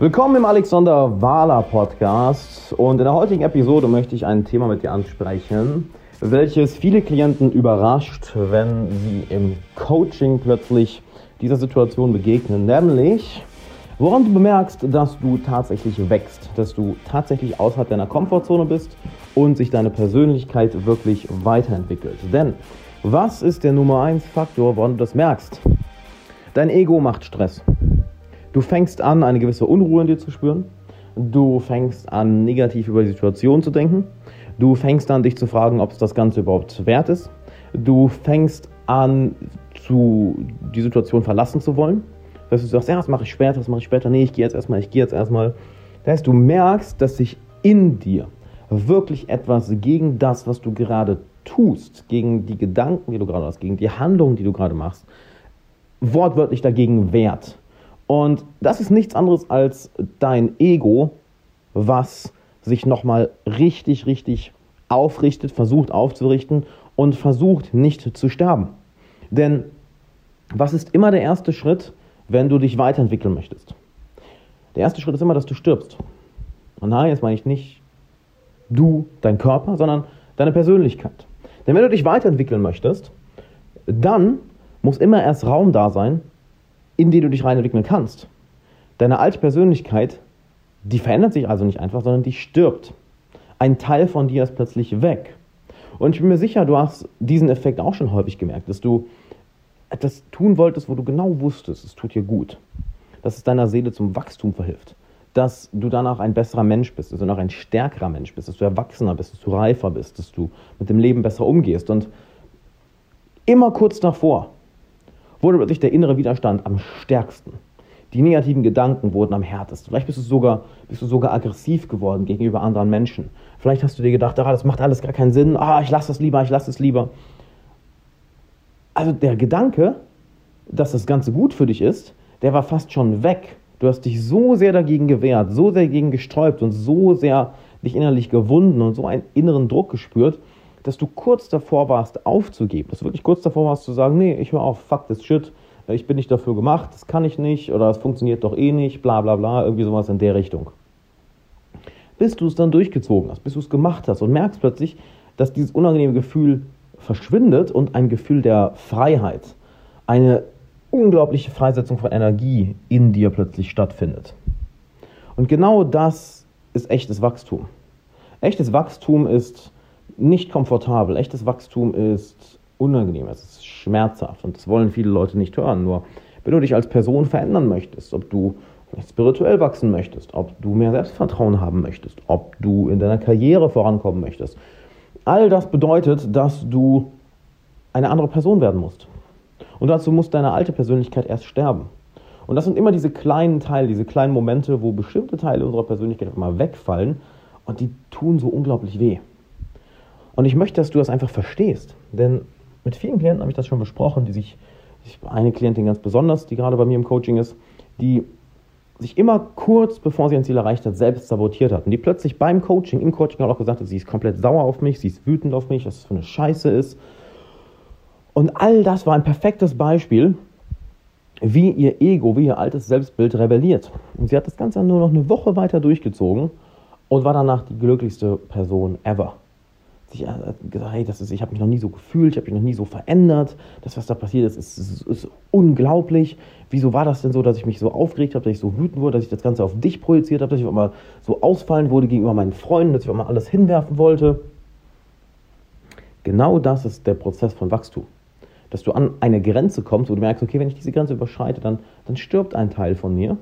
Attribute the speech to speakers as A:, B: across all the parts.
A: Willkommen im Alexander Wahler Podcast und in der heutigen Episode möchte ich ein Thema mit dir ansprechen, welches viele Klienten überrascht, wenn sie im Coaching plötzlich dieser Situation begegnen, nämlich woran du bemerkst, dass du tatsächlich wächst, dass du tatsächlich außerhalb deiner Komfortzone bist und sich deine Persönlichkeit wirklich weiterentwickelt. Denn was ist der Nummer 1 Faktor, woran du das merkst? Dein Ego macht Stress. Du fängst an, eine gewisse Unruhe in dir zu spüren. Du fängst an, negativ über die Situation zu denken. Du fängst an, dich zu fragen, ob es das Ganze überhaupt wert ist. Du fängst an, zu, die Situation verlassen zu wollen. Dass du sagst, ja, das mache ich später, das mache ich später. Nee, ich gehe jetzt erstmal, ich gehe jetzt erstmal. Das heißt, du merkst, dass sich in dir wirklich etwas gegen das, was du gerade tust, gegen die Gedanken, die du gerade hast, gegen die Handlungen, die du gerade machst, wortwörtlich dagegen wehrt. Und das ist nichts anderes als dein Ego, was sich nochmal richtig, richtig aufrichtet, versucht aufzurichten und versucht nicht zu sterben. Denn was ist immer der erste Schritt, wenn du dich weiterentwickeln möchtest? Der erste Schritt ist immer, dass du stirbst. Und nein, jetzt meine ich nicht du, dein Körper, sondern deine Persönlichkeit. Denn wenn du dich weiterentwickeln möchtest, dann muss immer erst Raum da sein, in den du dich reinentwickeln kannst. Deine alte Persönlichkeit, die verändert sich also nicht einfach, sondern die stirbt. Ein Teil von dir ist plötzlich weg. Und ich bin mir sicher, du hast diesen Effekt auch schon häufig gemerkt, dass du etwas tun wolltest, wo du genau wusstest, es tut dir gut. Dass es deiner Seele zum Wachstum verhilft. Dass du danach ein besserer Mensch bist, dass du danach ein stärkerer Mensch bist, dass du erwachsener bist, dass du reifer bist, dass du mit dem Leben besser umgehst. Und immer kurz davor wurde plötzlich der innere Widerstand am stärksten. Die negativen Gedanken wurden am härtesten. Vielleicht bist du sogar, bist du sogar aggressiv geworden gegenüber anderen Menschen. Vielleicht hast du dir gedacht, ah, das macht alles gar keinen Sinn, ah, ich lasse das lieber, ich lasse es lieber. Also der Gedanke, dass das Ganze gut für dich ist, der war fast schon weg. Du hast dich so sehr dagegen gewehrt, so sehr dagegen gesträubt und so sehr dich innerlich gewunden und so einen inneren Druck gespürt, dass du kurz davor warst, aufzugeben. Dass du wirklich kurz davor warst, zu sagen, nee, ich höre auf, fuck this shit, ich bin nicht dafür gemacht, das kann ich nicht oder es funktioniert doch eh nicht, bla bla bla, irgendwie sowas in der Richtung. Bis du es dann durchgezogen hast, bis du es gemacht hast und merkst plötzlich, dass dieses unangenehme Gefühl verschwindet und ein Gefühl der Freiheit, eine unglaubliche Freisetzung von Energie in dir plötzlich stattfindet. Und genau das ist echtes Wachstum. Echtes Wachstum ist nicht komfortabel. Echtes Wachstum ist unangenehm, es ist schmerzhaft und das wollen viele Leute nicht hören. Nur wenn du dich als Person verändern möchtest, ob du spirituell wachsen möchtest, ob du mehr Selbstvertrauen haben möchtest, ob du in deiner Karriere vorankommen möchtest, all das bedeutet, dass du eine andere Person werden musst. Und dazu muss deine alte Persönlichkeit erst sterben. Und das sind immer diese kleinen Teile, diese kleinen Momente, wo bestimmte Teile unserer Persönlichkeit immer wegfallen und die tun so unglaublich weh. Und ich möchte, dass du das einfach verstehst. Denn mit vielen Klienten habe ich das schon besprochen, die sich, eine Klientin ganz besonders, die gerade bei mir im Coaching ist, die sich immer kurz bevor sie ein Ziel erreicht hat, selbst sabotiert hat. Und die plötzlich beim Coaching, im Coaching auch gesagt hat, sie ist komplett sauer auf mich, sie ist wütend auf mich, was das für eine Scheiße ist. Und all das war ein perfektes Beispiel, wie ihr Ego, wie ihr altes Selbstbild rebelliert. Und sie hat das Ganze nur noch eine Woche weiter durchgezogen und war danach die glücklichste Person ever sich gesagt, hey, das ist, ich habe mich noch nie so gefühlt, ich habe mich noch nie so verändert. Das, was da passiert ist, ist, ist, ist, unglaublich. Wieso war das denn so, dass ich mich so aufgeregt habe, dass ich so wütend wurde, dass ich das Ganze auf dich projiziert habe, dass ich mal so ausfallen wurde gegenüber meinen Freunden, dass ich mal alles hinwerfen wollte? Genau das ist der Prozess von Wachstum. Dass du an eine Grenze kommst, wo du merkst, okay, wenn ich diese Grenze überschreite, dann, dann stirbt ein Teil von mir.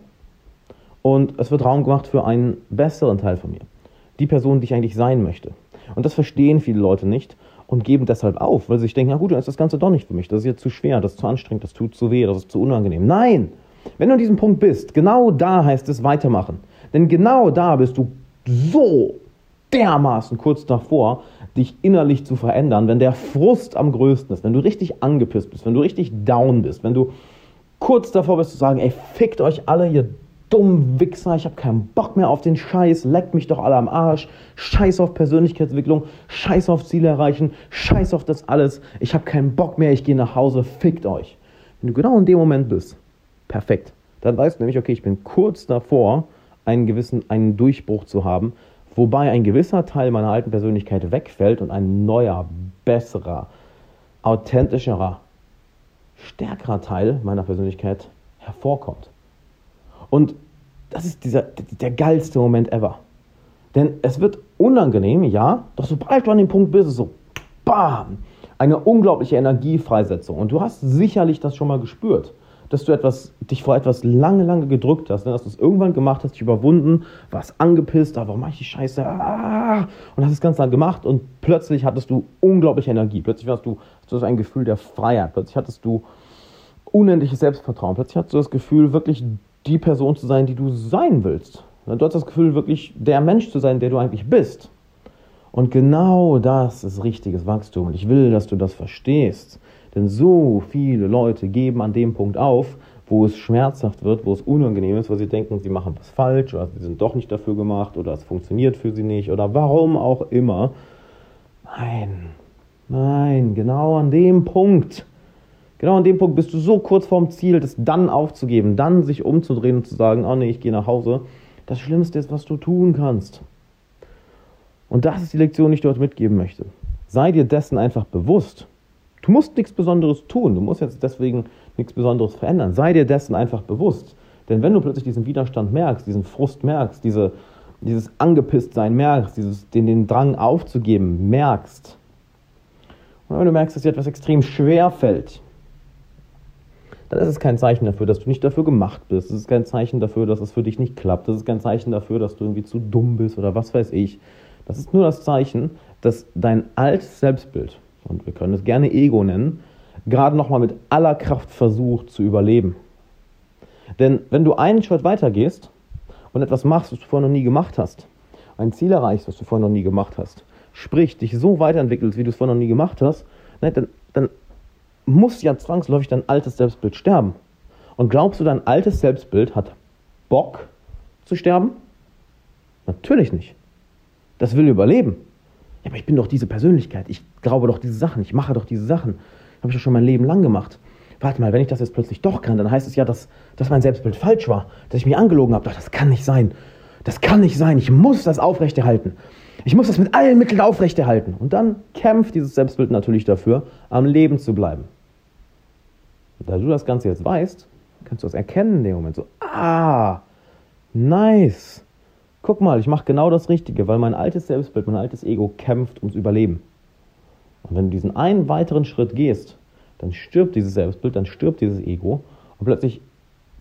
A: Und es wird Raum gemacht für einen besseren Teil von mir. Die Person, die ich eigentlich sein möchte. Und das verstehen viele Leute nicht und geben deshalb auf, weil sie sich denken, na gut, dann ist das Ganze doch nicht für mich. Das ist jetzt zu schwer, das ist zu anstrengend, das tut zu weh, das ist zu unangenehm. Nein! Wenn du an diesem Punkt bist, genau da heißt es weitermachen. Denn genau da bist du so dermaßen kurz davor, dich innerlich zu verändern, wenn der Frust am größten ist, wenn du richtig angepisst bist, wenn du richtig down bist, wenn du kurz davor bist zu sagen, ey, fickt euch alle, ihr dummen Wichser, ich habe keinen Bock mehr auf den Scheiß, leckt mich doch alle am Arsch, scheiß auf Persönlichkeitsentwicklung, scheiß auf Ziele erreichen, scheiß auf das alles, ich habe keinen Bock mehr, ich gehe nach Hause, fickt euch. Wenn du genau in dem Moment bist, perfekt. Dann weißt du nämlich, okay, ich bin kurz davor, einen gewissen einen Durchbruch zu haben, wobei ein gewisser Teil meiner alten Persönlichkeit wegfällt und ein neuer, besserer, authentischerer, stärkerer Teil meiner Persönlichkeit hervorkommt. Und das ist dieser, der geilste Moment ever. Denn es wird unangenehm, ja, doch sobald du an dem Punkt bist, ist so, bam, eine unglaubliche Energiefreisetzung. Und du hast sicherlich das schon mal gespürt, dass du etwas, dich vor etwas lange, lange gedrückt hast, ne? dass du es irgendwann gemacht hast, dich überwunden, warst angepisst, warum mache ich die Scheiße? Ah, und hast es ganz lang gemacht und plötzlich hattest du unglaubliche Energie. Plötzlich warst du, hast du ein Gefühl der Freiheit. Plötzlich hattest du unendliches Selbstvertrauen. Plötzlich hattest du das Gefühl, wirklich die Person zu sein, die du sein willst. Du hast das Gefühl, wirklich der Mensch zu sein, der du eigentlich bist. Und genau das ist richtiges Wachstum. Und ich will, dass du das verstehst. Denn so viele Leute geben an dem Punkt auf, wo es schmerzhaft wird, wo es unangenehm ist, weil sie denken, sie machen was falsch oder sie sind doch nicht dafür gemacht oder es funktioniert für sie nicht oder warum auch immer. Nein, nein, genau an dem Punkt. Genau an dem Punkt bist du so kurz vorm Ziel, das dann aufzugeben, dann sich umzudrehen und zu sagen, oh nee, ich gehe nach Hause. Das Schlimmste ist, was du tun kannst. Und das ist die Lektion, die ich dort mitgeben möchte. Sei dir dessen einfach bewusst. Du musst nichts Besonderes tun. Du musst jetzt deswegen nichts Besonderes verändern. Sei dir dessen einfach bewusst. Denn wenn du plötzlich diesen Widerstand merkst, diesen Frust merkst, diese, dieses Angepisstsein merkst, dieses, den, den Drang aufzugeben merkst, und wenn du merkst, dass dir etwas extrem schwer fällt, dann ist es kein Zeichen dafür, dass du nicht dafür gemacht bist. Es ist kein Zeichen dafür, dass es für dich nicht klappt. Das ist kein Zeichen dafür, dass du irgendwie zu dumm bist oder was weiß ich. Das ist nur das Zeichen, dass dein altes Selbstbild, und wir können es gerne Ego nennen, gerade nochmal mit aller Kraft versucht zu überleben. Denn wenn du einen Schritt weiter gehst und etwas machst, was du vorher noch nie gemacht hast, ein Ziel erreichst, was du vorher noch nie gemacht hast, sprich, dich so weiterentwickelst, wie du es vorher noch nie gemacht hast, dann, dann muss ja zwangsläufig dein altes Selbstbild sterben. Und glaubst du, dein altes Selbstbild hat Bock zu sterben? Natürlich nicht. Das will überleben. Ja, aber ich bin doch diese Persönlichkeit. Ich glaube doch diese Sachen. Ich mache doch diese Sachen. Habe ich doch schon mein Leben lang gemacht. Warte mal, wenn ich das jetzt plötzlich doch kann, dann heißt es ja, dass, dass mein Selbstbild falsch war, dass ich mich angelogen habe. Doch, das kann nicht sein. Das kann nicht sein. Ich muss das aufrechterhalten. Ich muss das mit allen Mitteln aufrechterhalten. Und dann kämpft dieses Selbstbild natürlich dafür, am Leben zu bleiben. Und da du das Ganze jetzt weißt, kannst du das erkennen in dem Moment. So, ah, nice guck mal, ich mache genau das Richtige, weil mein altes Selbstbild, mein altes Ego kämpft ums Überleben. Und wenn du diesen einen weiteren Schritt gehst, dann stirbt dieses Selbstbild, dann stirbt dieses Ego und plötzlich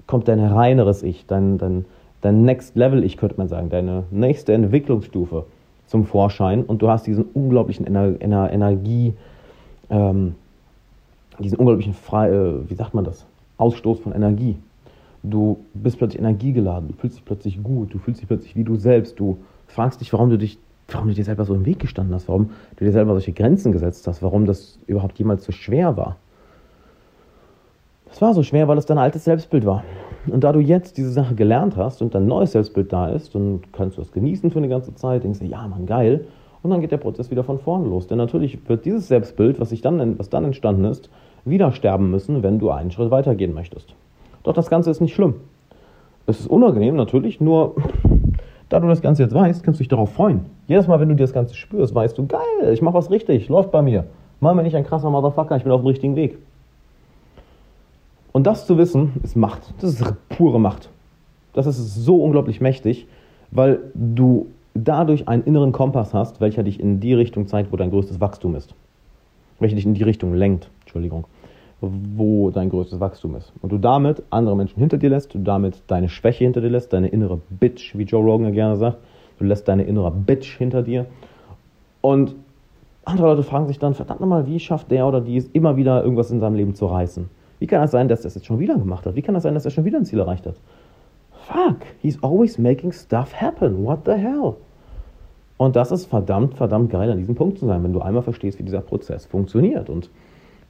A: kommt dein reineres Ich, dein, dein, dein Next Level Ich, könnte man sagen, deine nächste Entwicklungsstufe zum Vorschein und du hast diesen unglaublichen Ener Ener Energie, ähm, diesen unglaublichen, Frei äh, wie sagt man das, Ausstoß von Energie. Du bist plötzlich energiegeladen, du fühlst dich plötzlich gut, du fühlst dich plötzlich wie du selbst, du fragst dich, warum du dich, warum du dir selber so im Weg gestanden hast, warum du dir selber solche Grenzen gesetzt hast, warum das überhaupt jemals so schwer war. Das war so schwer, weil es dein altes Selbstbild war. Und da du jetzt diese Sache gelernt hast und dein neues Selbstbild da ist, dann kannst du es genießen für eine ganze Zeit, denkst du, ja, Mann, geil. Und dann geht der Prozess wieder von vorne los. Denn natürlich wird dieses Selbstbild, was, sich dann, was dann entstanden ist, wieder sterben müssen, wenn du einen Schritt weitergehen möchtest. Doch das Ganze ist nicht schlimm. Es ist unangenehm natürlich, nur da du das Ganze jetzt weißt, kannst du dich darauf freuen. Jedes Mal, wenn du dir das Ganze spürst, weißt du, geil, ich mache was richtig, läuft bei mir. Mal mir nicht ein krasser Motherfucker, ich bin auf dem richtigen Weg. Und das zu wissen, ist Macht. Das ist pure Macht. Das ist so unglaublich mächtig, weil du dadurch einen inneren Kompass hast, welcher dich in die Richtung zeigt, wo dein größtes Wachstum ist. Welcher dich in die Richtung lenkt. Entschuldigung wo dein größtes Wachstum ist. Und du damit andere Menschen hinter dir lässt, du damit deine Schwäche hinter dir lässt, deine innere Bitch, wie Joe Rogan gerne sagt. Du lässt deine innere Bitch hinter dir. Und andere Leute fragen sich dann, verdammt nochmal, wie schafft der oder die es immer wieder irgendwas in seinem Leben zu reißen? Wie kann das sein, dass er das jetzt schon wieder gemacht hat? Wie kann das sein, dass er schon wieder ein Ziel erreicht hat? Fuck, he's always making stuff happen. What the hell? Und das ist verdammt, verdammt geil, an diesem Punkt zu sein, wenn du einmal verstehst, wie dieser Prozess funktioniert. Und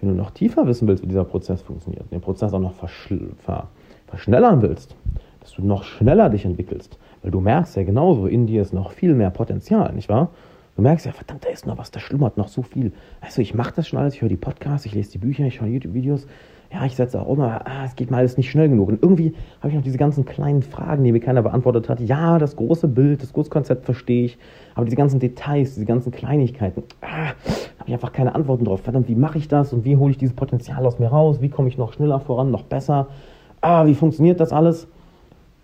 A: wenn du noch tiefer wissen willst, wie dieser Prozess funktioniert, den Prozess auch noch ver verschnellern willst, dass du noch schneller dich entwickelst, weil du merkst ja genauso, in dir ist noch viel mehr Potenzial, nicht wahr? Du merkst ja, verdammt, da ist noch was, da schlummert noch so viel. Du, ich mache das schon alles, ich höre die Podcasts, ich lese die Bücher, ich schaue YouTube-Videos, ja, ich setze auch immer, ah, es geht mal alles nicht schnell genug. Und irgendwie habe ich noch diese ganzen kleinen Fragen, die mir keiner beantwortet hat. Ja, das große Bild, das große Konzept verstehe ich, aber diese ganzen Details, diese ganzen Kleinigkeiten, ah, habe ich einfach keine Antworten drauf. Verdammt, wie mache ich das und wie hole ich dieses Potenzial aus mir raus? Wie komme ich noch schneller voran, noch besser? Ah, wie funktioniert das alles?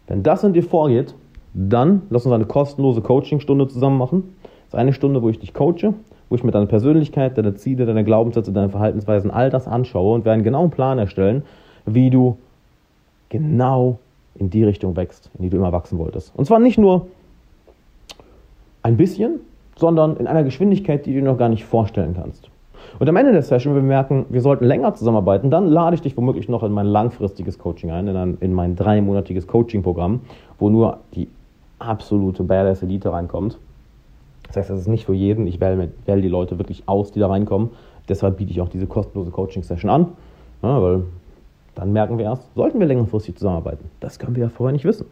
A: Wenn das in dir vorgeht, dann lass uns eine kostenlose Coachingstunde zusammen machen. Das ist eine Stunde, wo ich dich coache, wo ich mir deine Persönlichkeit, deine Ziele, deine Glaubenssätze, deine Verhaltensweisen, all das anschaue und werde einen genauen Plan erstellen, wie du genau in die Richtung wächst, in die du immer wachsen wolltest. Und zwar nicht nur ein bisschen, sondern in einer Geschwindigkeit, die du dir noch gar nicht vorstellen kannst. Und am Ende der Session, wenn wir merken, wir sollten länger zusammenarbeiten, dann lade ich dich womöglich noch in mein langfristiges Coaching ein, in, ein, in mein dreimonatiges Coaching-Programm, wo nur die absolute Badass Elite reinkommt. Das heißt, das ist nicht für jeden. Ich wähle, wähle die Leute wirklich aus, die da reinkommen. Deshalb biete ich auch diese kostenlose Coaching-Session an, ja, weil dann merken wir erst, sollten wir längerfristig zusammenarbeiten. Das können wir ja vorher nicht wissen.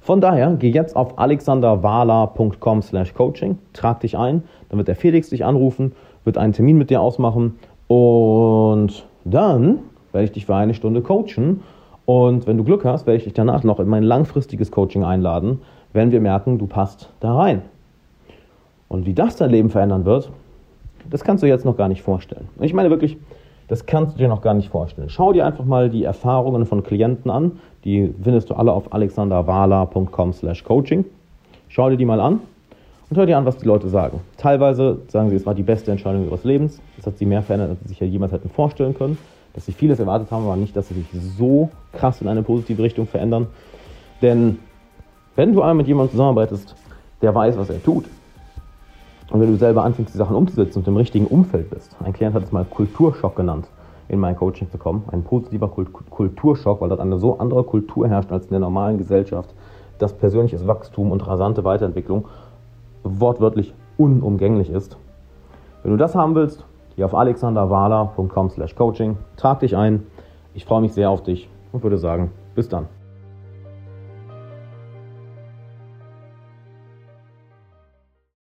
A: Von daher, geh jetzt auf alexanderwala.com slash coaching, trag dich ein, dann wird der Felix dich anrufen, wird einen Termin mit dir ausmachen und dann werde ich dich für eine Stunde coachen und wenn du Glück hast, werde ich dich danach noch in mein langfristiges Coaching einladen, wenn wir merken, du passt da rein. Und wie das dein Leben verändern wird, das kannst du jetzt noch gar nicht vorstellen. Und ich meine wirklich, das kannst du dir noch gar nicht vorstellen. Schau dir einfach mal die Erfahrungen von Klienten an. Die findest du alle auf alexanderwala.com slash coaching. Schau dir die mal an und hör dir an, was die Leute sagen. Teilweise sagen sie, es war die beste Entscheidung ihres Lebens. Es hat sie mehr verändert, als sie sich ja jemals hätten vorstellen können. Dass sie vieles erwartet haben, aber nicht, dass sie sich so krass in eine positive Richtung verändern. Denn wenn du einmal mit jemandem zusammenarbeitest, der weiß, was er tut, und wenn du selber anfängst, die Sachen umzusetzen und im richtigen Umfeld bist, ein Klient hat es mal Kulturschock genannt, in mein Coaching zu kommen, ein positiver Kulturschock, weil dort eine so andere Kultur herrscht als in der normalen Gesellschaft, dass persönliches Wachstum und rasante Weiterentwicklung wortwörtlich unumgänglich ist. Wenn du das haben willst, geh auf alexanderwala.com slash coaching, trag dich ein. Ich freue mich sehr auf dich und würde sagen, bis dann.